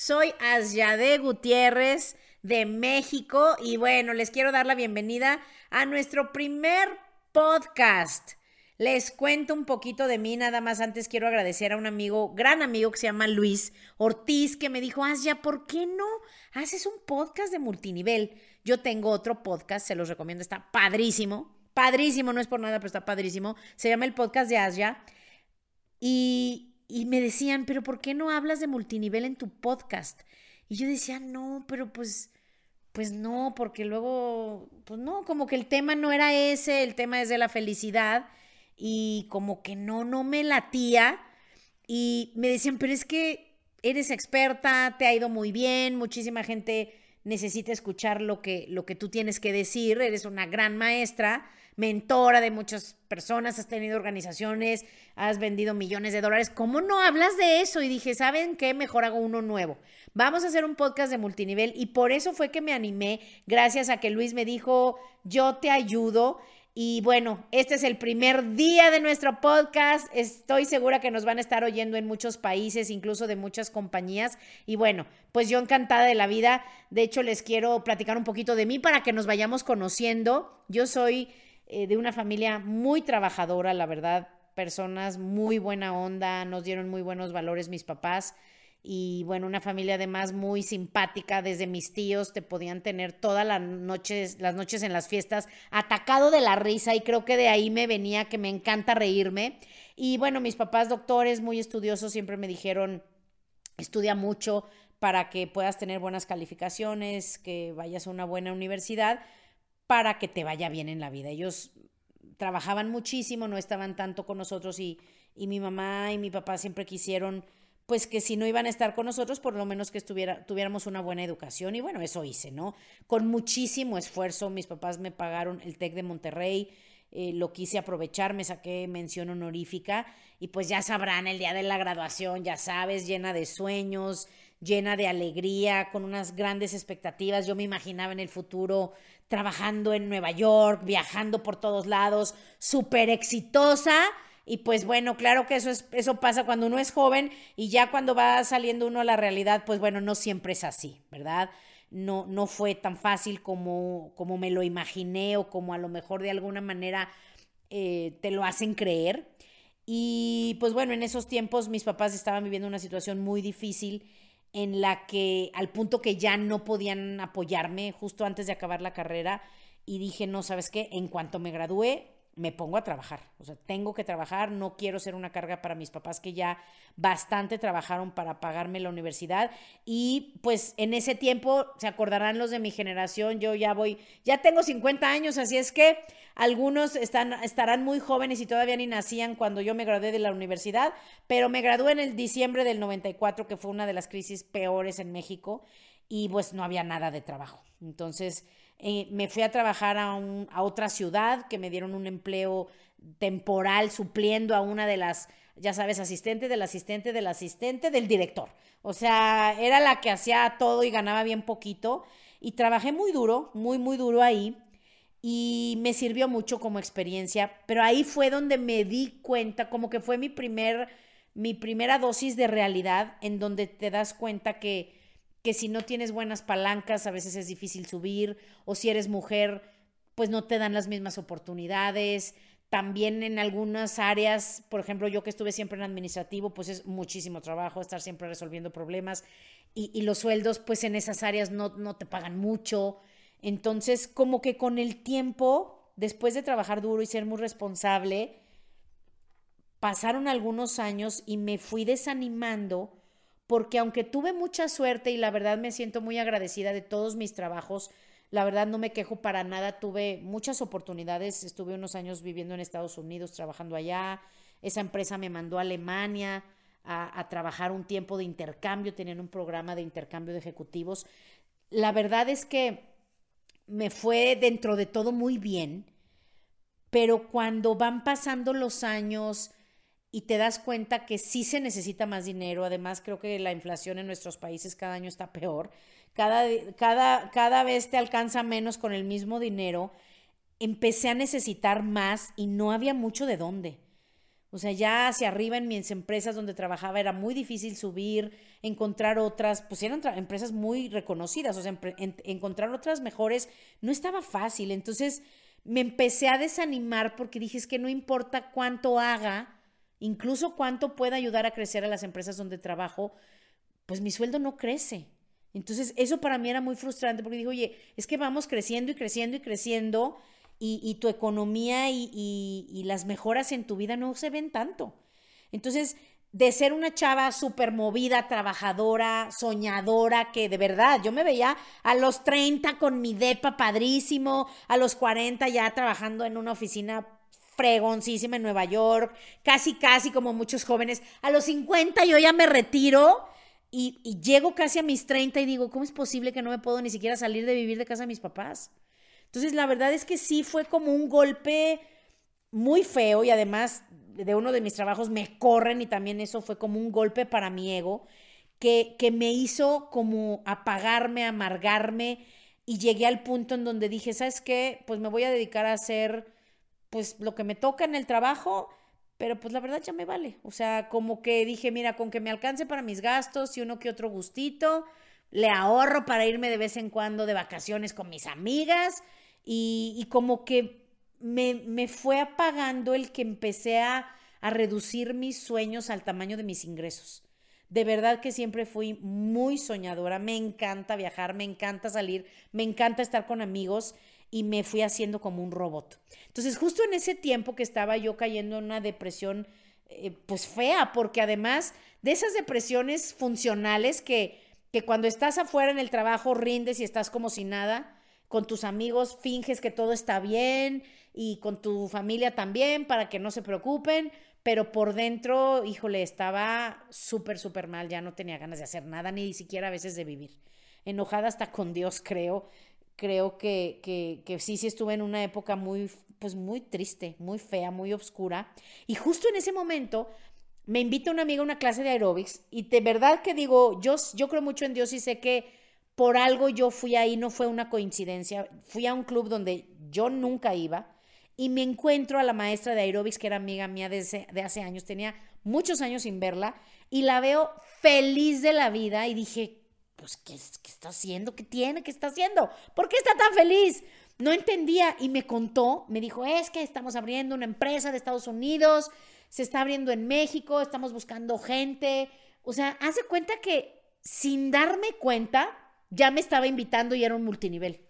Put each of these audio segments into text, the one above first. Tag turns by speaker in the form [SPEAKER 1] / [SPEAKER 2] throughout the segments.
[SPEAKER 1] soy Asyade Gutiérrez de México y bueno, les quiero dar la bienvenida a nuestro primer podcast. Les cuento un poquito de mí, nada más antes quiero agradecer a un amigo, gran amigo que se llama Luis Ortiz, que me dijo, Asya, ¿por qué no haces un podcast de multinivel? Yo tengo otro podcast, se los recomiendo, está padrísimo, padrísimo, no es por nada, pero está padrísimo. Se llama el podcast de Asya. Y, y me decían, pero ¿por qué no hablas de multinivel en tu podcast? Y yo decía, no, pero pues pues no, porque luego, pues no, como que el tema no era ese, el tema es de la felicidad y como que no, no me latía y me decían, pero es que eres experta, te ha ido muy bien, muchísima gente necesita escuchar lo que, lo que tú tienes que decir, eres una gran maestra, mentora de muchas personas, has tenido organizaciones, has vendido millones de dólares. ¿Cómo no hablas de eso? Y dije, ¿saben qué? Mejor hago uno nuevo. Vamos a hacer un podcast de multinivel y por eso fue que me animé, gracias a que Luis me dijo, yo te ayudo. Y bueno, este es el primer día de nuestro podcast. Estoy segura que nos van a estar oyendo en muchos países, incluso de muchas compañías. Y bueno, pues yo encantada de la vida. De hecho, les quiero platicar un poquito de mí para que nos vayamos conociendo. Yo soy eh, de una familia muy trabajadora, la verdad, personas muy buena onda, nos dieron muy buenos valores mis papás y bueno, una familia además muy simpática, desde mis tíos te podían tener todas las noches, las noches en las fiestas atacado de la risa y creo que de ahí me venía que me encanta reírme. Y bueno, mis papás doctores muy estudiosos siempre me dijeron, estudia mucho para que puedas tener buenas calificaciones, que vayas a una buena universidad, para que te vaya bien en la vida. Ellos trabajaban muchísimo, no estaban tanto con nosotros y, y mi mamá y mi papá siempre quisieron pues que si no iban a estar con nosotros, por lo menos que estuviera, tuviéramos una buena educación. Y bueno, eso hice, ¿no? Con muchísimo esfuerzo, mis papás me pagaron el TEC de Monterrey, eh, lo quise aprovechar, me saqué mención honorífica y pues ya sabrán el día de la graduación, ya sabes, llena de sueños, llena de alegría, con unas grandes expectativas. Yo me imaginaba en el futuro trabajando en Nueva York, viajando por todos lados, súper exitosa. Y pues bueno, claro que eso, es, eso pasa cuando uno es joven y ya cuando va saliendo uno a la realidad, pues bueno, no siempre es así, ¿verdad? No, no fue tan fácil como, como me lo imaginé o como a lo mejor de alguna manera eh, te lo hacen creer. Y pues bueno, en esos tiempos mis papás estaban viviendo una situación muy difícil en la que al punto que ya no podían apoyarme justo antes de acabar la carrera y dije, no, ¿sabes qué? En cuanto me gradué, me pongo a trabajar. O sea, tengo que trabajar, no quiero ser una carga para mis papás que ya bastante trabajaron para pagarme la universidad. Y pues en ese tiempo, se acordarán los de mi generación, yo ya voy, ya tengo 50 años, así es que algunos están, estarán muy jóvenes y todavía ni nacían cuando yo me gradué de la universidad, pero me gradué en el diciembre del 94, que fue una de las crisis peores en México, y pues no había nada de trabajo. Entonces, eh, me fui a trabajar a, a otra ciudad que me dieron un empleo temporal supliendo a una de las, ya sabes, asistente del asistente del asistente del director. O sea, era la que hacía todo y ganaba bien poquito. Y trabajé muy duro, muy, muy duro ahí. Y me sirvió mucho como experiencia. Pero ahí fue donde me di cuenta, como que fue mi, primer, mi primera dosis de realidad, en donde te das cuenta que que si no tienes buenas palancas a veces es difícil subir, o si eres mujer, pues no te dan las mismas oportunidades. También en algunas áreas, por ejemplo, yo que estuve siempre en administrativo, pues es muchísimo trabajo estar siempre resolviendo problemas y, los sueldos, pues en esas áreas no, no te pagan mucho. Entonces, como que con el tiempo, después de trabajar duro y ser muy responsable, pasaron algunos años y me fui desanimando porque aunque tuve mucha suerte y la verdad me siento muy agradecida de todos mis trabajos, la verdad no me quejo para nada, tuve muchas oportunidades, estuve unos años viviendo en Estados Unidos, trabajando allá, esa empresa me mandó a Alemania a, trabajar un tiempo de intercambio, tenían un programa de intercambio de ejecutivos. La verdad es que me fue dentro de todo muy bien, pero cuando van pasando los años y te das cuenta que sí se necesita más dinero, además creo que la inflación en nuestros países cada año está peor, cada, cada, cada vez te alcanza menos con el mismo dinero, empecé a necesitar más y no había mucho de dónde. O sea, ya hacia arriba en mis empresas donde trabajaba era muy difícil subir, encontrar otras, pues eran empresas muy reconocidas, o sea, encontrar otras mejores no estaba fácil. Entonces me empecé a desanimar porque dije, es que no importa cuánto haga, incluso cuánto pueda ayudar a crecer a las empresas donde trabajo, pues mi sueldo no crece. Entonces, eso para mí era muy frustrante porque digo, oye, es que vamos creciendo y creciendo y creciendo y, tu economía y, las mejoras en tu vida no se ven tanto. Entonces, de ser una chava súper movida, trabajadora, soñadora, que de verdad yo me veía a los 30 con mi depa padrísimo, a los 40 ya trabajando en una oficina fregoncísima en Nueva York, casi, casi como muchos jóvenes. A los 50 yo ya me retiro y, llego casi a mis 30 y digo, ¿cómo es posible que no me puedo ni siquiera salir de vivir de casa de mis papás? Entonces, la verdad es que sí fue como un golpe muy feo y además de uno de mis trabajos me corren y también eso fue como un golpe para mi ego que, que me hizo como apagarme, amargarme y llegué al punto en donde dije, ¿sabes qué? Pues me voy a dedicar a hacer pues lo que me toca en el trabajo, pero pues la verdad ya me vale. O sea, como que dije, mira, con que me alcance para mis gastos y uno que otro gustito, le ahorro para irme de vez en cuando de vacaciones con mis amigas y, como que me, me, fue apagando el que empecé a, a reducir mis sueños al tamaño de mis ingresos. De verdad que siempre fui muy soñadora, me encanta viajar, me encanta salir, me encanta estar con amigos y me fui haciendo como un robot. Entonces, justo en ese tiempo que estaba yo cayendo en una depresión, eh, pues fea, porque además de esas depresiones funcionales que, que cuando estás afuera en el trabajo rindes y estás como si nada, con tus amigos finges que todo está bien y con tu familia también para que no se preocupen, pero por dentro, híjole, estaba súper, súper mal, ya no tenía ganas de hacer nada, ni siquiera a veces de vivir. Enojada hasta con Dios, creo, creo que, que, sí, sí estuve en una época muy, pues muy triste, muy fea, muy oscura. Y justo en ese momento me invita una amiga a una clase de aeróbics y de verdad que digo, yo, yo creo mucho en Dios y sé que por algo yo fui ahí, no fue una coincidencia. Fui a un club donde yo nunca iba y me encuentro a la maestra de aeróbics que era amiga mía de, de hace años, tenía muchos años sin verla y la veo feliz de la vida y dije, pues, ¿qué, está haciendo? ¿Qué tiene? ¿Qué está haciendo? ¿Por qué está tan feliz? No entendía y me contó, me dijo, es que estamos abriendo una empresa de Estados Unidos, se está abriendo en México, estamos buscando gente. O sea, hace cuenta que sin darme cuenta, ya me estaba invitando y era un multinivel.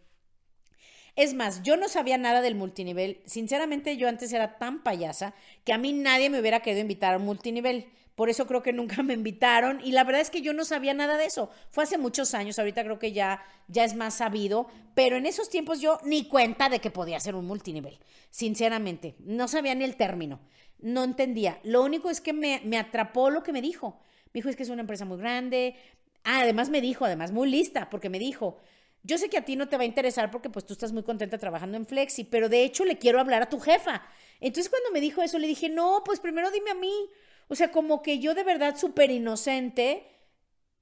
[SPEAKER 1] Es más, yo no sabía nada del multinivel. Sinceramente, yo antes era tan payasa que a mí nadie me hubiera querido invitar a un multinivel. Por eso creo que nunca me invitaron y la verdad es que yo no sabía nada de eso. Fue hace muchos años, ahorita creo que ya, ya es más sabido, pero en esos tiempos yo ni cuenta de que podía ser un multinivel, sinceramente. No sabía ni el término, no entendía. Lo único es que me, me atrapó lo que me dijo. Me dijo, es que es una empresa muy grande. Ah, además me dijo, además muy lista, porque me dijo, yo sé que a ti no te va a interesar porque pues tú estás muy contenta trabajando en Flexi, pero de hecho le quiero hablar a tu jefa. Entonces cuando me dijo eso le dije, no, pues primero dime a mí. O sea, como que yo de verdad súper inocente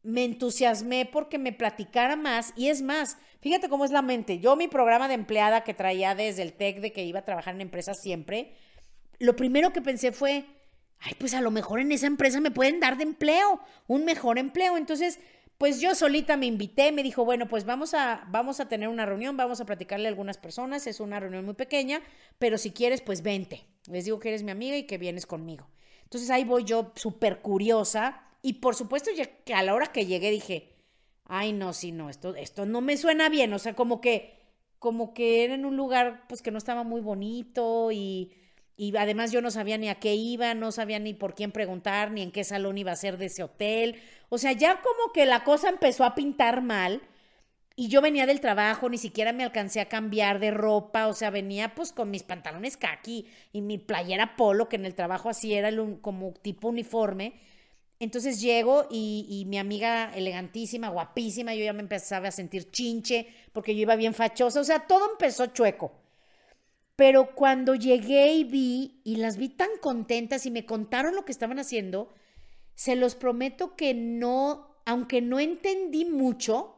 [SPEAKER 1] me entusiasmé porque me platicara más. Y es más, fíjate cómo es la mente. Yo mi programa de empleada que traía desde el TEC de que iba a trabajar en empresas siempre, lo primero que pensé fue, ay, pues a lo mejor en esa empresa me pueden dar de empleo, un mejor empleo. Entonces, pues yo solita me invité, me dijo, bueno, pues vamos a, vamos a tener una reunión, vamos a platicarle a algunas personas, es una reunión muy pequeña, pero si quieres, pues vente. Les digo que eres mi amiga y que vienes conmigo. Entonces ahí voy yo súper curiosa y por supuesto que a la hora que llegué dije, ay no, sí, no, esto, esto no me suena bien, o sea, como que como que era en un lugar pues que no estaba muy bonito y, y además yo no sabía ni a qué iba, no sabía ni por quién preguntar, ni en qué salón iba a ser de ese hotel. O sea, ya como que la cosa empezó a pintar mal. Y yo venía del trabajo, ni siquiera me alcancé a cambiar de ropa, o sea, venía pues con mis pantalones kaki y mi playera polo, que en el trabajo así era como tipo uniforme. Entonces llego y, y, mi amiga elegantísima, guapísima, yo ya me empezaba a sentir chinche porque yo iba bien fachosa, o sea, todo empezó chueco. Pero cuando llegué y vi, y las vi tan contentas y me contaron lo que estaban haciendo, se los prometo que no, aunque no entendí mucho,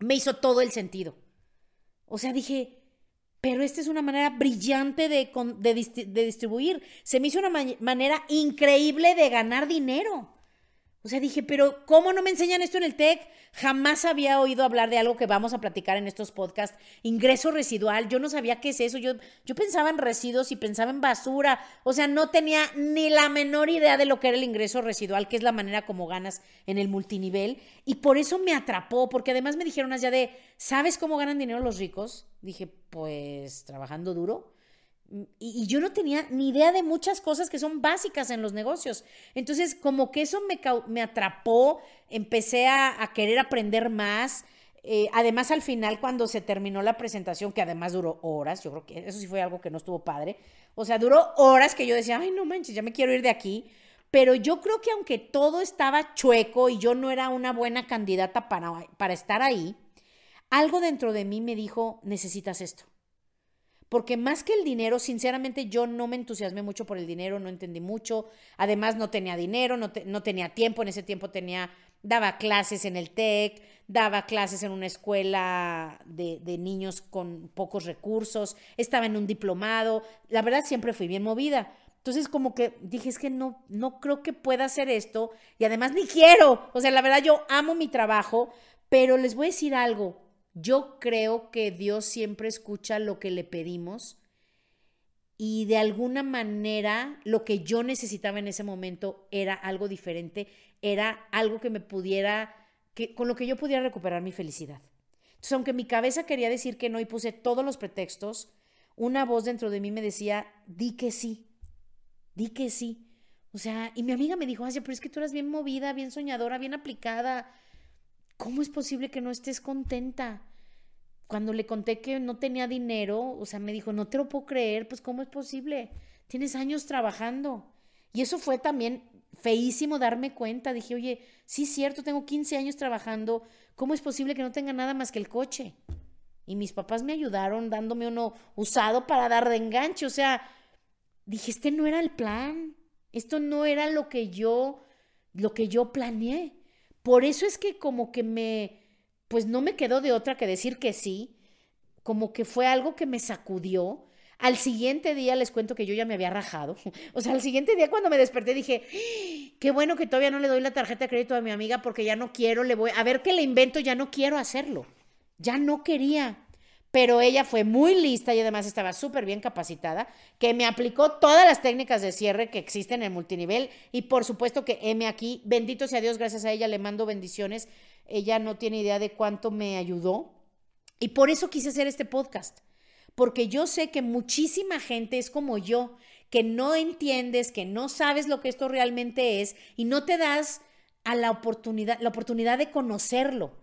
[SPEAKER 1] me hizo todo el sentido. O sea, dije, pero esta es una manera brillante de, de, distribuir. Se me hizo una manera increíble de ganar dinero. O sea, dije, pero ¿cómo no me enseñan esto en el TEC? Jamás había oído hablar de algo que vamos a platicar en estos podcasts, ingreso residual. Yo no sabía qué es eso. Yo, yo pensaba en residuos y pensaba en basura. O sea, no tenía ni la menor idea de lo que era el ingreso residual, que es la manera como ganas en el multinivel. Y por eso me atrapó, porque además me dijeron allá de, ¿sabes cómo ganan dinero los ricos? Dije, pues trabajando duro y, yo no tenía ni idea de muchas cosas que son básicas en los negocios. Entonces, como que eso me, me atrapó, empecé a, querer aprender más. Eh, además, al final, cuando se terminó la presentación, que además duró horas, yo creo que eso sí fue algo que no estuvo padre. O sea, duró horas que yo decía, ay, no manches, ya me quiero ir de aquí. Pero yo creo que aunque todo estaba chueco y yo no era una buena candidata para, para estar ahí, algo dentro de mí me dijo, necesitas esto porque más que el dinero, sinceramente yo no me entusiasmé mucho por el dinero, no entendí mucho, además no tenía dinero, no, no tenía tiempo, en ese tiempo tenía, daba clases en el TEC, daba clases en una escuela de, de niños con pocos recursos, estaba en un diplomado, la verdad siempre fui bien movida. Entonces como que dije, es que no, no creo que pueda hacer esto y además ni quiero. O sea, la verdad yo amo mi trabajo, pero les voy a decir algo, yo creo que Dios siempre escucha lo que le pedimos y de alguna manera lo que yo necesitaba en ese momento era algo diferente, era algo que me pudiera, que, con lo que yo pudiera recuperar mi felicidad. Entonces, aunque mi cabeza quería decir que no y puse todos los pretextos, una voz dentro de mí me decía, di que sí, di que sí. O sea, y mi amiga me dijo, ay, pero es que tú eras bien movida, bien soñadora, bien aplicada. ¿Cómo es posible que no estés contenta? Cuando le conté que no tenía dinero, o sea, me dijo, no te lo puedo creer, pues ¿cómo es posible? Tienes años trabajando. Y eso fue también feísimo darme cuenta. Dije, oye, sí cierto, tengo 15 años trabajando, ¿cómo es posible que no tenga nada más que el coche? Y mis papás me ayudaron dándome uno usado para dar de enganche. O sea, dije, este no era el plan. Esto no era lo que yo, lo que yo planeé. Por eso es que como que me, pues no me quedó de otra que decir que sí, como que fue algo que me sacudió. Al siguiente día les cuento que yo ya me había rajado. O sea, al siguiente día cuando me desperté dije, ¡Ah! qué bueno que todavía no le doy la tarjeta de crédito a mi amiga porque ya no quiero, le voy, a ver qué le invento, ya no quiero hacerlo. Ya no quería pero ella fue muy lista y además estaba súper bien capacitada, que me aplicó todas las técnicas de cierre que existen en el multinivel y por supuesto que M aquí, bendito sea Dios, gracias a ella le mando bendiciones, ella no tiene idea de cuánto me ayudó y por eso quise hacer este podcast, porque yo sé que muchísima gente es como yo, que no entiendes, que no sabes lo que esto realmente es y no te das a la oportunidad, la oportunidad de conocerlo.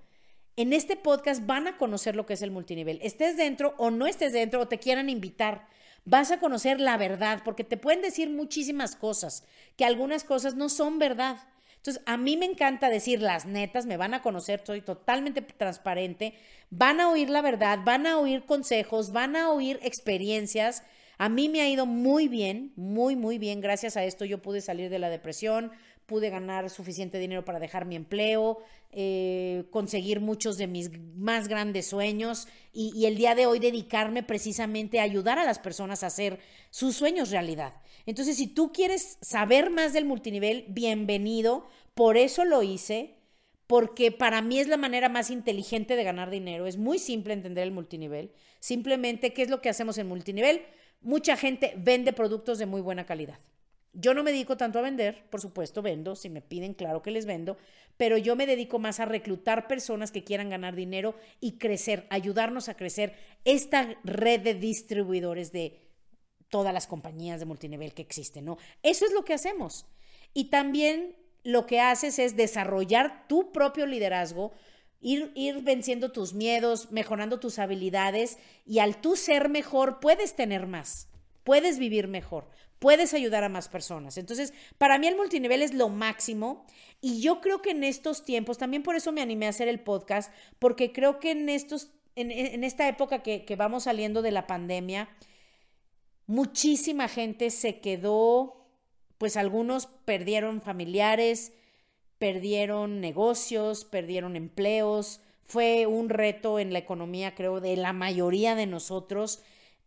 [SPEAKER 1] En este podcast van a conocer lo que es el multinivel. Estés dentro o no estés dentro o te quieran invitar, vas a conocer la verdad, porque te pueden decir muchísimas cosas, que algunas cosas no son verdad. Entonces, a mí me encanta decir las netas, me van a conocer, soy totalmente transparente, van a oír la verdad, van a oír consejos, van a oír experiencias. A mí me ha ido muy bien, muy, muy bien. Gracias a esto yo pude salir de la depresión, pude ganar suficiente dinero para dejar mi empleo, eh, conseguir muchos de mis más grandes sueños y, y, el día de hoy dedicarme precisamente a ayudar a las personas a hacer sus sueños realidad. Entonces, si tú quieres saber más del multinivel, bienvenido. Por eso lo hice, porque para mí es la manera más inteligente de ganar dinero. Es muy simple entender el multinivel. Simplemente, ¿qué es lo que hacemos en multinivel? Mucha gente vende productos de muy buena calidad. Yo no me dedico tanto a vender, por supuesto vendo, si me piden, claro que les vendo, pero yo me dedico más a reclutar personas que quieran ganar dinero y crecer, ayudarnos a crecer esta red de distribuidores de todas las compañías de multinivel que existen, ¿no? Eso es lo que hacemos. Y también lo que haces es desarrollar tu propio liderazgo, ir, ir venciendo tus miedos, mejorando tus habilidades y al tú ser mejor puedes tener más, puedes vivir mejor, puedes ayudar a más personas. Entonces, para mí el multinivel es lo máximo y yo creo que en estos tiempos, también por eso me animé a hacer el podcast, porque creo que en, estos, en, esta época que, que vamos saliendo de la pandemia, muchísima gente se quedó, pues algunos perdieron familiares, perdieron negocios, perdieron empleos. Fue un reto en la economía, creo, de la mayoría de nosotros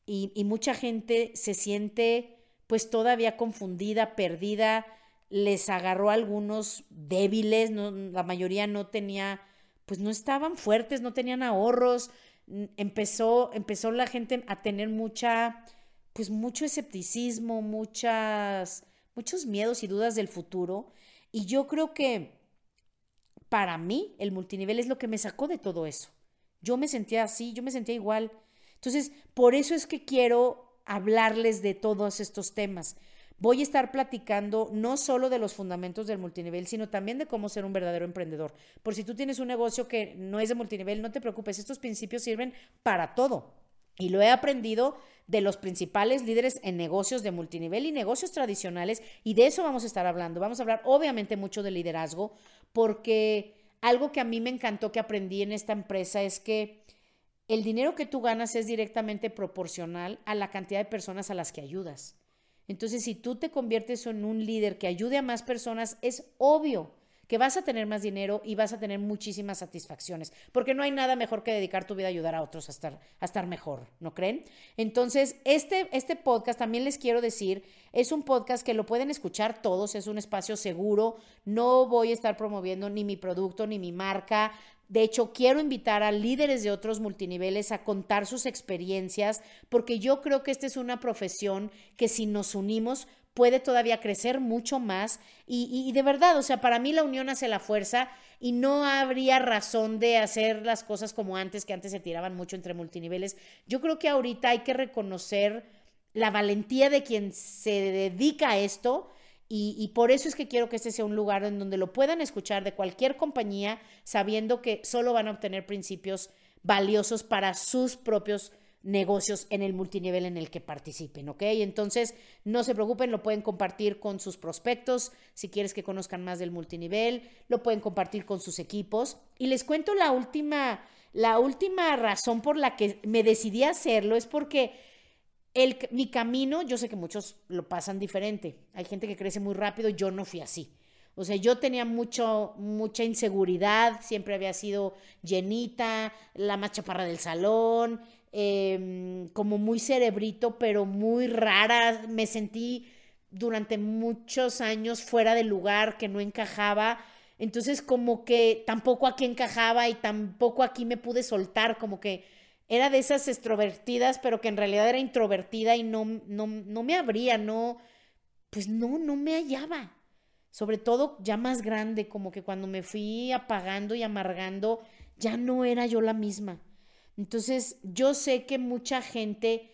[SPEAKER 1] y, y mucha gente se siente pues todavía confundida, perdida, les agarró a algunos débiles, no, la mayoría no tenía, pues no estaban fuertes, no tenían ahorros, empezó, empezó la gente a tener mucha, pues mucho escepticismo, muchas, muchos miedos y dudas del futuro. Y yo creo que para mí el multinivel es lo que me sacó de todo eso. Yo me sentía así, yo me sentía igual. Entonces, por eso es que quiero hablarles de todos estos temas. Voy a estar platicando no solo de los fundamentos del multinivel, sino también de cómo ser un verdadero emprendedor. Por si tú tienes un negocio que no es de multinivel, no te preocupes, estos principios sirven para todo. Y lo he aprendido de los principales líderes en negocios de multinivel y negocios tradicionales, y de eso vamos a estar hablando. Vamos a hablar obviamente mucho de liderazgo, porque algo que a mí me encantó que aprendí en esta empresa es que el dinero que tú ganas es directamente proporcional a la cantidad de personas a las que ayudas. Entonces, si tú te conviertes en un líder que ayude a más personas, es obvio que vas a tener más dinero y vas a tener muchísimas satisfacciones, porque no hay nada mejor que dedicar tu vida a ayudar a otros a estar, a estar mejor, ¿no creen? Entonces, este, este podcast también les quiero decir, es un podcast que lo pueden escuchar todos, es un espacio seguro, no voy a estar promoviendo ni mi producto ni mi marca, de hecho, quiero invitar a líderes de otros multiniveles a contar sus experiencias, porque yo creo que esta es una profesión que si nos unimos puede todavía crecer mucho más. Y, de verdad, o sea, para mí la unión hace la fuerza y no habría razón de hacer las cosas como antes, que antes se tiraban mucho entre multiniveles. Yo creo que ahorita hay que reconocer la valentía de quien se dedica a esto y, por eso es que quiero que este sea un lugar en donde lo puedan escuchar de cualquier compañía, sabiendo que solo van a obtener principios valiosos para sus propios negocios en el multinivel en el que participen, ¿ok? Entonces, no se preocupen, lo pueden compartir con sus prospectos, si quieres que conozcan más del multinivel, lo pueden compartir con sus equipos. Y les cuento la última, la última razón por la que me decidí hacerlo, es porque el, mi camino, yo sé que muchos lo pasan diferente. Hay gente que crece muy rápido, yo no fui así. O sea, yo tenía mucho, mucha inseguridad, siempre había sido llenita, la más chaparra del salón, em, como muy cerebrito, pero muy rara. Me sentí durante muchos años fuera de lugar, que no encajaba. Entonces, como que tampoco aquí encajaba y tampoco aquí me pude soltar, como que era de esas extrovertidas, pero que en realidad era introvertida y no, no, no me abría, no, pues no, no me hallaba. Sobre todo ya más grande, como que cuando me fui apagando y amargando, ya no era yo la misma. Entonces, yo sé que mucha gente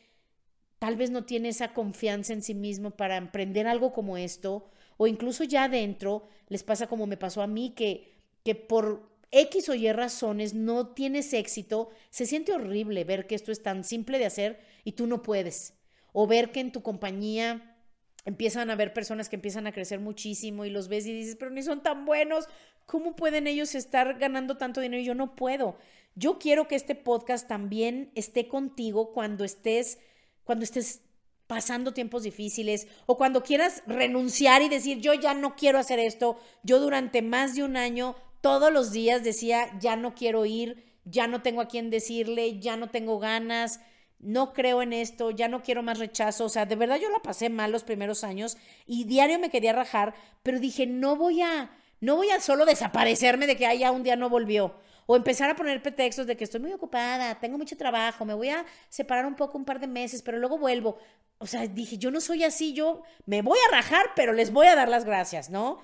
[SPEAKER 1] tal vez no tiene esa confianza en sí mismo para emprender algo como esto, o incluso ya adentro les pasa como me pasó a mí, que, que por X o Y razones no tienes éxito, se siente horrible ver que esto es tan simple de hacer y tú no puedes. O ver que en tu compañía empiezan a haber personas que empiezan a crecer muchísimo y los ves y dices, pero ni son tan buenos, ¿cómo pueden ellos estar ganando tanto dinero? Y yo no puedo. Yo quiero que este podcast también esté contigo cuando estés, cuando estés pasando tiempos difíciles o cuando quieras renunciar y decir, yo ya no quiero hacer esto, yo durante más de un año todos los días decía, ya no quiero ir, ya no tengo a quién decirle, ya no tengo ganas, no creo en esto, ya no quiero más rechazo. O sea, de verdad yo la pasé mal los primeros años y diario me quería rajar, pero dije, no voy a, no voy a solo desaparecerme de que, ay, ya un día no volvió. O empezar a poner pretextos de que estoy muy ocupada, tengo mucho trabajo, me voy a separar un poco un par de meses, pero luego vuelvo. O sea, dije, yo no soy así, yo me voy a rajar, pero les voy a dar las gracias, ¿no?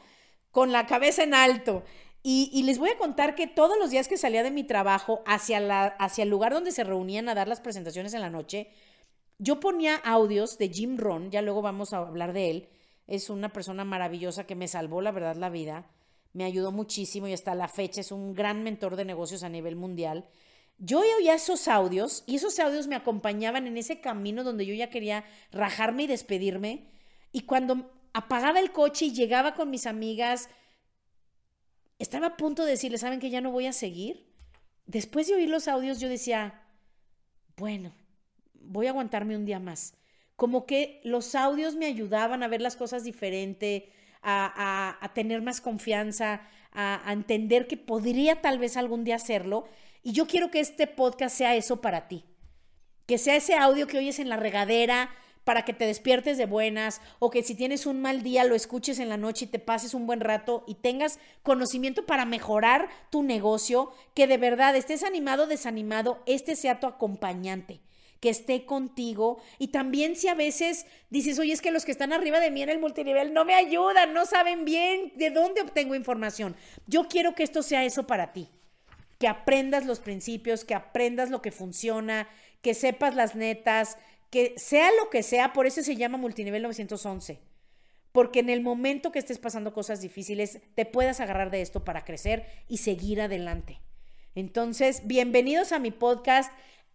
[SPEAKER 1] Con la cabeza en alto. Y, les voy a contar que todos los días que salía de mi trabajo hacia, la, hacia el lugar donde se reunían a dar las presentaciones en la noche, yo ponía audios de Jim Ron, ya luego vamos a hablar de él. Es una persona maravillosa que me salvó, la verdad, la vida. Me ayudó muchísimo y hasta la fecha es un gran mentor de negocios a nivel mundial. Yo oía esos audios y esos audios me acompañaban en ese camino donde yo ya quería rajarme y despedirme. Y cuando apagaba el coche y llegaba con mis amigas, estaba a punto de decirle, ¿saben que ya no voy a seguir? Después de oír los audios yo decía, bueno, voy a aguantarme un día más. Como que los audios me ayudaban a ver las cosas diferente, a, tener más confianza, a, a entender que podría tal vez algún día hacerlo. Y yo quiero que este podcast sea eso para ti. Que sea ese audio que oyes en la regadera, para que te despiertes de buenas o que si tienes un mal día lo escuches en la noche y te pases un buen rato y tengas conocimiento para mejorar tu negocio, que de verdad estés animado desanimado, este sea tu acompañante que esté contigo y también si a veces dices, oye, es que los que están arriba de mí en el multinivel no me ayudan, no saben bien de dónde obtengo información. Yo quiero que esto sea eso para ti, que aprendas los principios, que aprendas lo que funciona, que sepas las netas, que sea lo que sea, por eso se llama multinivel 911. Porque en el momento que estés pasando cosas difíciles, te puedas agarrar de esto para crecer y seguir adelante. Entonces, bienvenidos a mi podcast.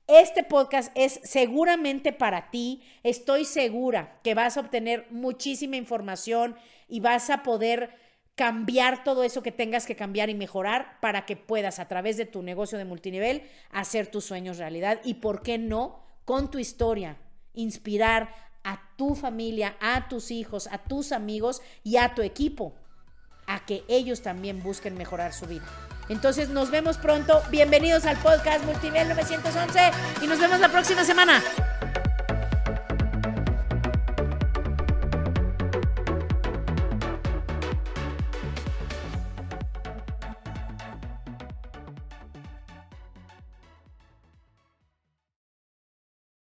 [SPEAKER 1] Este podcast es seguramente para ti. Estoy segura que vas a obtener muchísima información y vas a poder cambiar todo eso que tengas que cambiar y mejorar para que puedas a través de tu negocio de multinivel hacer tus sueños realidad y, ¿por qué no? Con tu historia, inspirar a tu familia, a tus hijos, a tus amigos y a tu equipo a que ellos también busquen mejorar su vida. Entonces nos vemos pronto. Bienvenidos al podcast Multinivel 911 y nos vemos la próxima semana.